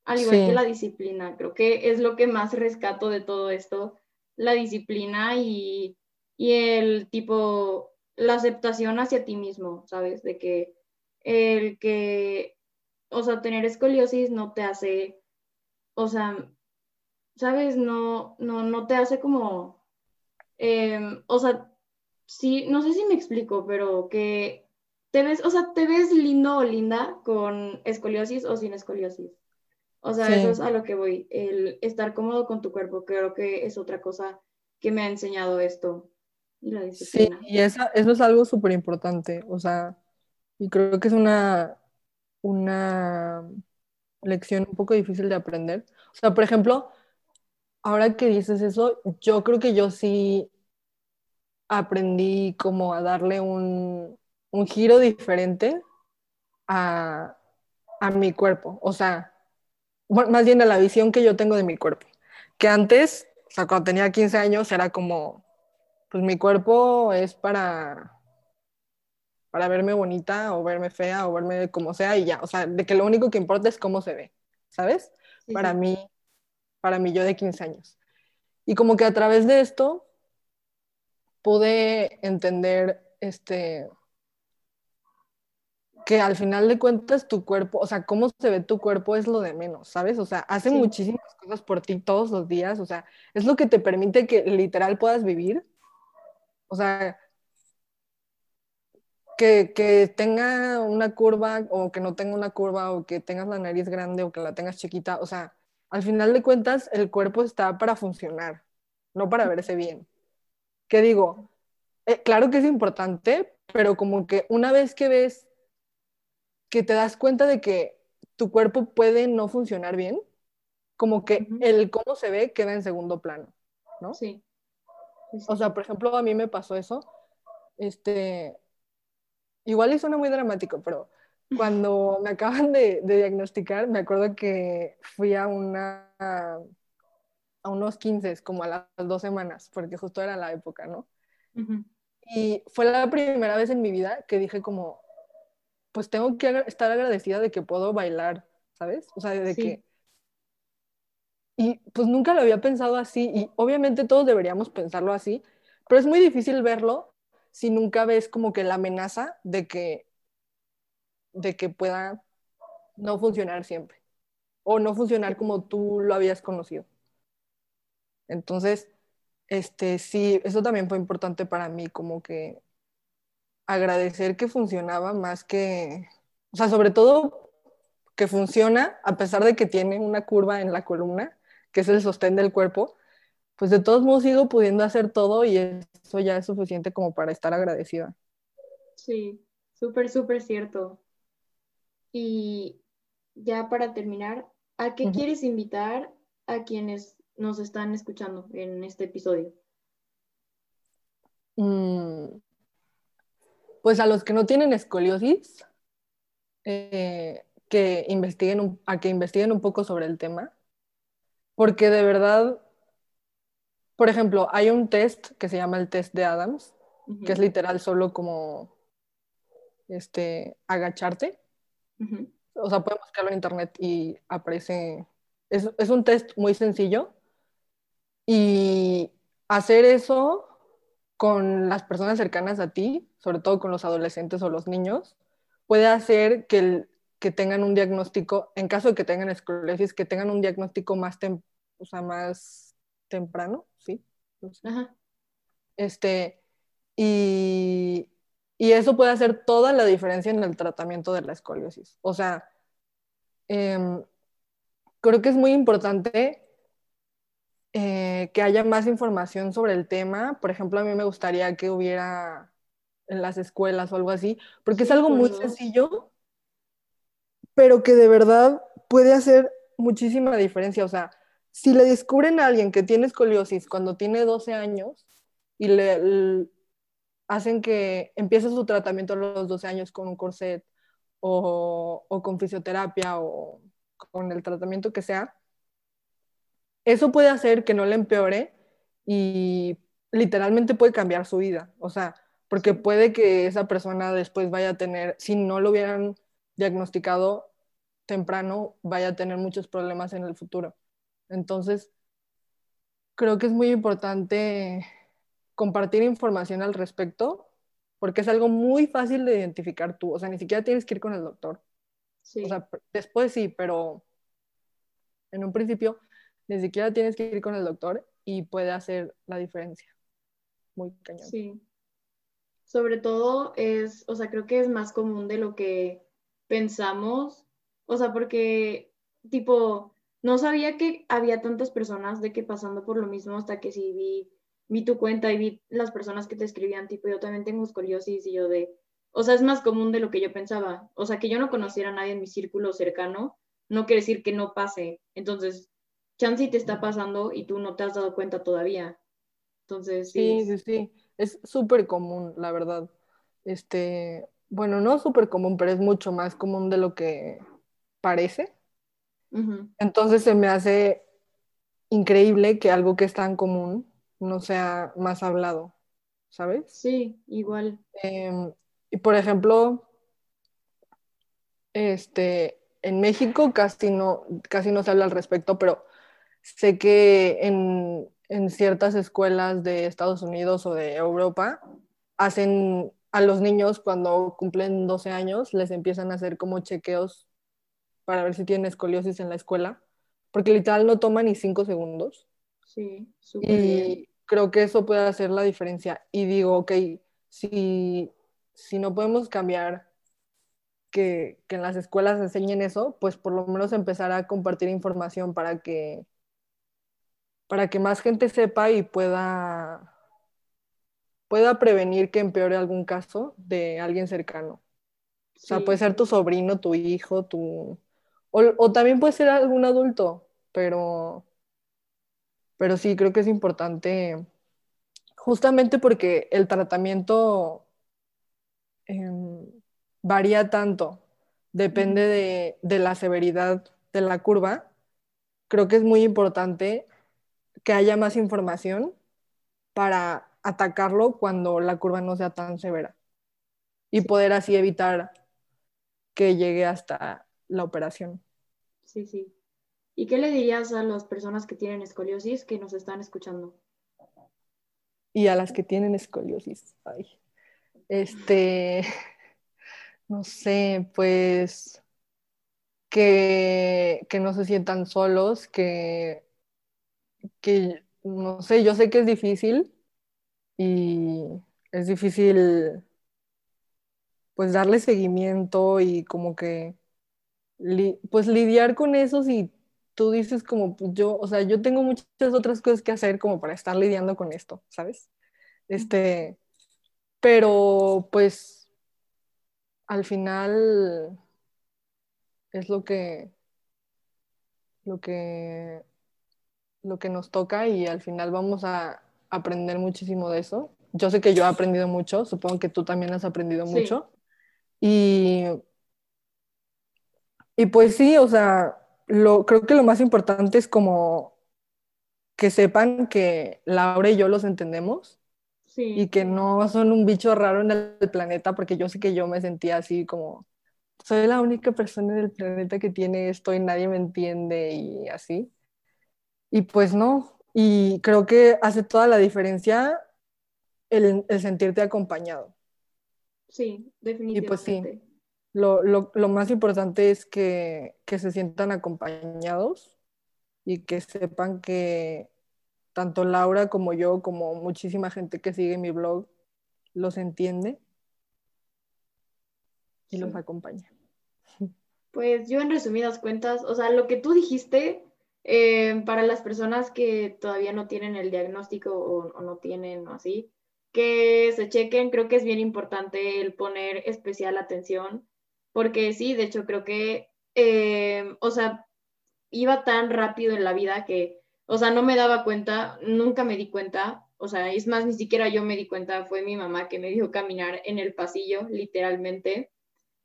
Al igual que la disciplina, creo que es lo que más rescato de todo esto, la disciplina y, y el tipo, la aceptación hacia ti mismo, ¿sabes? De que el que, o sea, tener escoliosis no te hace, o sea, ¿sabes? No, no, no te hace como, em, o sea, sí, no sé si me explico, pero que te ves, o sea, te ves lindo o linda con escoliosis o sin escoliosis. O sea, eso es a lo que voy, el estar cómodo con tu cuerpo, creo que es otra cosa que me ha enseñado esto. Y la disciplina. Sí, y esa, eso es algo súper importante, o sea, y creo que es una, una lección un poco difícil de aprender. O sea, por ejemplo, ahora que dices eso, yo creo que yo sí aprendí como a darle un, un giro diferente a, a, mi cuerpo. O sea, más bien a la visión que yo tengo de mi cuerpo. Que antes, o sea, cuando tenía 15 años, era como, pues mi cuerpo es para para verme bonita o verme fea o verme como sea y ya, o sea, de que lo único que importa es cómo se ve, ¿sabes? para mí, para mí yo de 15 años. Y como que a través de esto pude entender este que al final de cuentas tu cuerpo, o sea, cómo se ve tu cuerpo es lo de menos, ¿sabes? O sea, hace muchísimas cosas por ti todos los días, o sea, es lo que te permite que literal puedas vivir. O sea, que, tenga una curva o que no tenga una curva o que tengas la nariz grande o que la tengas chiquita, o sea, al final de cuentas el cuerpo está para funcionar, no para verse bien. ¿Qué digo? Eh, claro que es importante, pero como que una vez que ves que te das cuenta de que tu cuerpo puede no funcionar bien, como que el cómo se ve queda en segundo plano, ¿no? Sí. O sea, por ejemplo, a mí me pasó eso. Este, igual y suena muy dramático, pero cuando me acaban de, diagnosticar, me acuerdo que fui a una a unos 15, como a las dos semanas, porque justo era la época, ¿no? Y fue la primera vez en mi vida que dije como, pues tengo que estar agradecida de que puedo bailar, ¿sabes? O sea, de que... Y pues nunca lo había pensado así, y obviamente todos deberíamos pensarlo así, pero es muy difícil verlo si nunca ves como que la amenaza de que, de que pueda no funcionar siempre o no funcionar como tú lo habías conocido. Entonces, este, sí, eso también fue importante para mí, como que agradecer que funcionaba más que, o sea, sobre todo que funciona a pesar de que tiene una curva en la columna, que es el sostén del cuerpo, pues de todos modos sigo pudiendo hacer todo y eso ya es suficiente como para estar agradecida. Sí, súper, súper cierto. Y ya para terminar, ¿a qué quieres invitar a quienes nos están escuchando en este episodio? Mm, pues a los que no tienen escoliosis, eh, que investiguen a que investiguen un poco sobre el tema, porque de verdad por ejemplo, hay un test que se llama el test de Adams, que es literal solo como este, agacharte. O sea, pueden buscarlo en internet y aparece. Es, es, un test muy sencillo. Y hacer eso con las personas cercanas a ti, sobre todo con los adolescentes o los niños, puede hacer que, que tengan un diagnóstico, en caso de que tengan esclerosis, que tengan un diagnóstico más, o sea, más temprano, ¿sí? Este, y, eso puede hacer toda la diferencia en el tratamiento de la escoliosis. O sea, em, creo que es muy importante eh, que haya más información sobre el tema. Por ejemplo, a mí me gustaría que hubiera en las escuelas o algo así, porque es algo muy sencillo, pero que de verdad puede hacer muchísima diferencia. O sea, si le descubren a alguien que tiene escoliosis cuando tiene 12 años y le, hacen que empiece su tratamiento a los 12 años con un corset o, o con fisioterapia o con el tratamiento que sea, eso puede hacer que no le empeore y literalmente puede cambiar su vida. O sea, porque puede que esa persona después vaya a tener, si no lo hubieran diagnosticado temprano, vaya a tener muchos problemas en el futuro. Entonces, creo que es muy importante compartir información al respecto, porque es algo muy fácil de identificar tú. O sea, ni siquiera tienes que ir con el doctor. Sí. O sea, después sí, pero en un principio ni siquiera tienes que ir con el doctor y puede hacer la diferencia. Muy cañón. Sí. Sobre todo es, o sea, creo que es más común de lo que pensamos. O sea, porque, tipo, no sabía que había tantas personas de que pasando por lo mismo hasta que sí vi, vi tu cuenta y vi las personas que te escribían, tipo, yo también tengo escoliosis y yo de, o sea, es más común de lo que yo pensaba. O sea, que yo no conociera a nadie en mi círculo cercano, no quiere decir que no pase. Entonces, chance te está pasando y tú no te has dado cuenta todavía. Entonces, sí. Sí, sí, sí. Es súper común, la verdad. Este, bueno, no súper común, pero es mucho más común de lo que parece. Entonces se me hace increíble que algo que es tan común no sea más hablado, ¿sabes? Sí, igual. Em, y por ejemplo, este, en México casi no, casi no se habla al respecto, pero sé que en, en ciertas escuelas de Estados Unidos o de Europa hacen a los niños cuando cumplen 12 años, les empiezan a hacer como chequeos para ver si tienen escoliosis en la escuela, porque literal no toma ni 5 segundos. Sí, súper bien. Y creo que eso puede hacer la diferencia. Y digo, ok, si, si no podemos cambiar que, que en las escuelas enseñen eso, pues por lo menos empezar a compartir información para que, para que más gente sepa y pueda, pueda prevenir que empeore algún caso de alguien cercano. O sea, Sí, puede ser tu sobrino, tu hijo, tu... O, o también puede ser algún adulto, pero, pero sí, creo que es importante, justamente porque el tratamiento em, varía tanto, depende de, de la severidad de la curva. Creo que es muy importante que haya más información para atacarlo cuando la curva no sea tan severa. Y poder así evitar que llegue hasta la operación. sí, sí. ¿Y qué le dirías a las personas que tienen escoliosis que nos están escuchando? Y a las que tienen escoliosis, ay, este, [laughs] no sé, pues que, que no se sientan solos, que, que, no sé, yo sé que es difícil y es difícil pues darle seguimiento y como que li- pues lidiar con eso si tú dices como pues yo, o sea, yo tengo muchas otras cosas que hacer como para estar lidiando con esto, ¿sabes? Este, pero pues al final es lo que, lo que, lo que nos toca y al final vamos a aprender muchísimo de eso. Yo sé que yo he aprendido mucho, supongo que tú también has aprendido Sí, mucho. Y, y pues sí, o sea, lo, creo que lo más importante es como que sepan que Laura y yo los entendemos y sí, que no son un bicho raro en el planeta, porque yo sé que yo me sentía así como, soy la única persona en el planeta que tiene esto y nadie me entiende y así. Y pues no, y creo que hace toda la diferencia el, el sentirte acompañado. sí, Y pues sí, definitivamente. Lo, lo, lo más importante es que, que se sientan acompañados y que sepan que tanto Laura como yo, como muchísima gente que sigue mi blog, los entiende y los acompaña. Pues yo en resumidas cuentas, o sea, lo que tú dijiste, eh, para las personas que todavía no tienen el diagnóstico o, o no tienen o así, que se chequen, creo que es bien importante el poner especial atención, porque sí, de hecho creo que, eh, o sea, iba tan rápido en la vida que, o sea, no me daba cuenta, nunca me di cuenta, o sea, es más, ni siquiera yo me di cuenta, fue mi mamá que me dijo caminar en el pasillo, literalmente.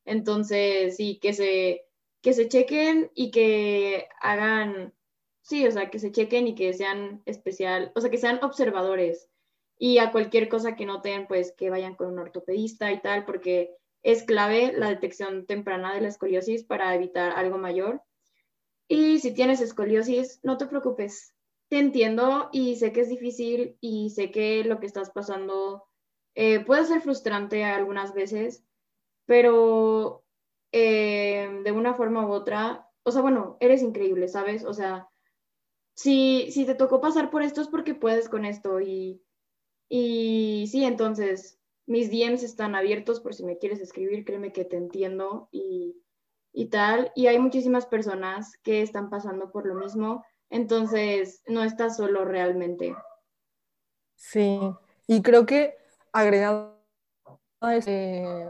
Entonces, sí, que se, que se chequen y que hagan, sí, o sea, que se chequen y que sean especial, o sea, que sean observadores y a cualquier cosa que noten, pues que vayan con un ortopedista y tal, porque es clave la detección temprana de la escoliosis para evitar algo mayor. Y si tienes escoliosis, no te preocupes. Te entiendo y sé que es difícil y sé que lo que estás pasando eh, puede ser frustrante algunas veces, pero eh, de una forma u otra, o sea, bueno, eres increíble, ¿sabes? O sea, si, si te tocó pasar por esto es porque puedes con esto y, y sí, entonces mis DMs están abiertos por si me quieres escribir, créeme que te entiendo y, y tal. Y hay muchísimas personas que están pasando por lo mismo, entonces no estás solo realmente. Sí, y creo que agregado a ese,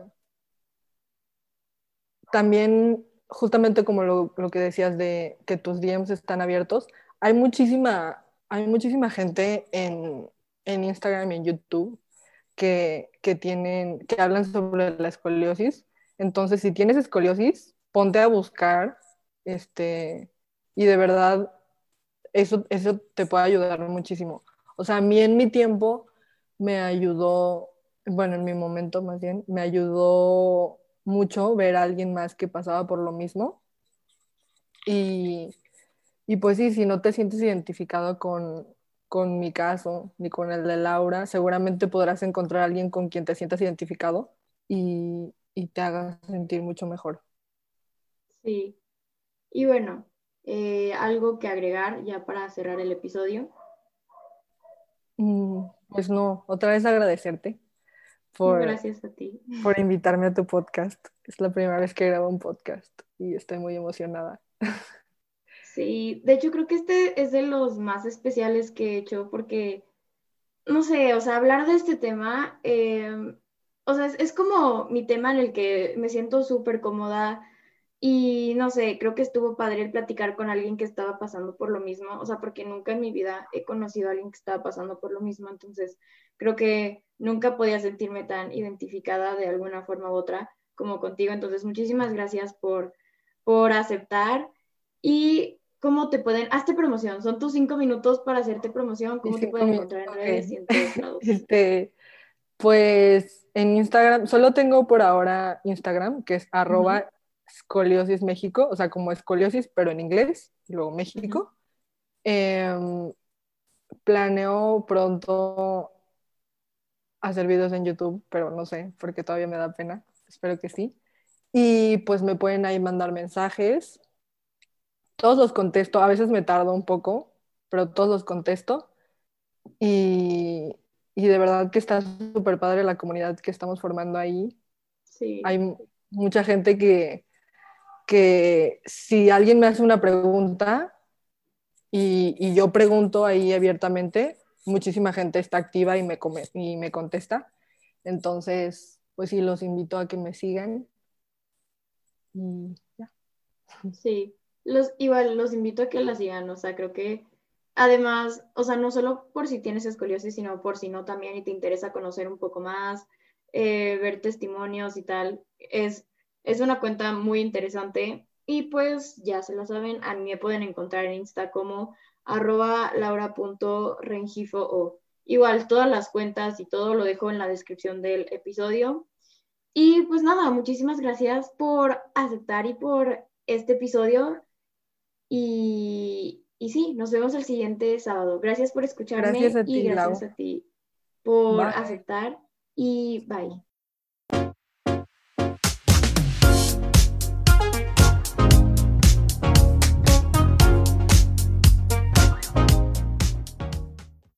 también justamente como lo, lo, que decías de que tus DMs están abiertos, hay muchísima, hay muchísima gente en, en Instagram y en YouTube que, que, tienen, que hablan sobre la escoliosis. Entonces, si tienes escoliosis, ponte a buscar, este, y de verdad, eso, eso te puede ayudar muchísimo. O sea, a mí en mi tiempo me ayudó, bueno, en mi momento más bien, me ayudó mucho ver a alguien más que pasaba por lo mismo. Y, y pues sí, si no te sientes identificado con, con mi caso ni con el de Laura, seguramente podrás encontrar a alguien con quien te sientas identificado y, y te haga sentir mucho mejor. Sí. Y bueno, eh, algo que agregar ya para cerrar el episodio. Mm, pues no, otra vez agradecerte por, Gracias a ti. por [laughs] invitarme a tu podcast. Es la primera vez que grabo un podcast y estoy muy emocionada. [laughs] Sí, de hecho creo que este es de los más especiales que he hecho porque, no sé, o sea, hablar de este tema, em, o sea, es, como mi tema en el que me siento súper cómoda y no sé, creo que estuvo padre el platicar con alguien que estaba pasando por lo mismo, o sea, porque nunca en mi vida he conocido a alguien que estaba pasando por lo mismo, entonces creo que nunca podía sentirme tan identificada de alguna forma u otra como contigo, entonces muchísimas gracias por, por aceptar. Y ¿Cómo te pueden? Hazte promoción. Son tus cinco minutos para hacerte promoción. ¿Cómo te pueden encontrar en redes y en todos lados? [laughs] Este, pues en Instagram, solo tengo por ahora Instagram, que es arroba escoliosis México, o sea, como escoliosis, pero en inglés, y luego México. Em, planeo pronto hacer videos en YouTube, pero no sé, porque todavía me da pena. Espero que sí. Y pues me pueden ahí mandar mensajes todos los contesto, a veces me tardo un poco, pero todos los contesto. Y, y de verdad que está súper padre la comunidad que estamos formando ahí. Sí. Hay mucha gente que, que si alguien me hace una pregunta y, y, yo pregunto ahí abiertamente, muchísima gente está activa y me, come, y me contesta. Entonces, pues sí, los invito a que me sigan. Y ya. Sí, los, igual los invito a que la sigan, o sea, creo que además, o sea, no solo por si tienes escoliosis, sino por si no también y te interesa conocer un poco más, eh, ver testimonios y tal, es, es una cuenta muy interesante y pues ya se lo saben, a mí me pueden encontrar en Insta como arroba laura.rengifo o igual todas las cuentas y todo lo dejo en la descripción del episodio. Y pues nada, muchísimas gracias por aceptar y por este episodio. Y, y sí, nos vemos el siguiente sábado. Gracias por escucharme gracias a ti, y gracias a ti por aceptar y bye.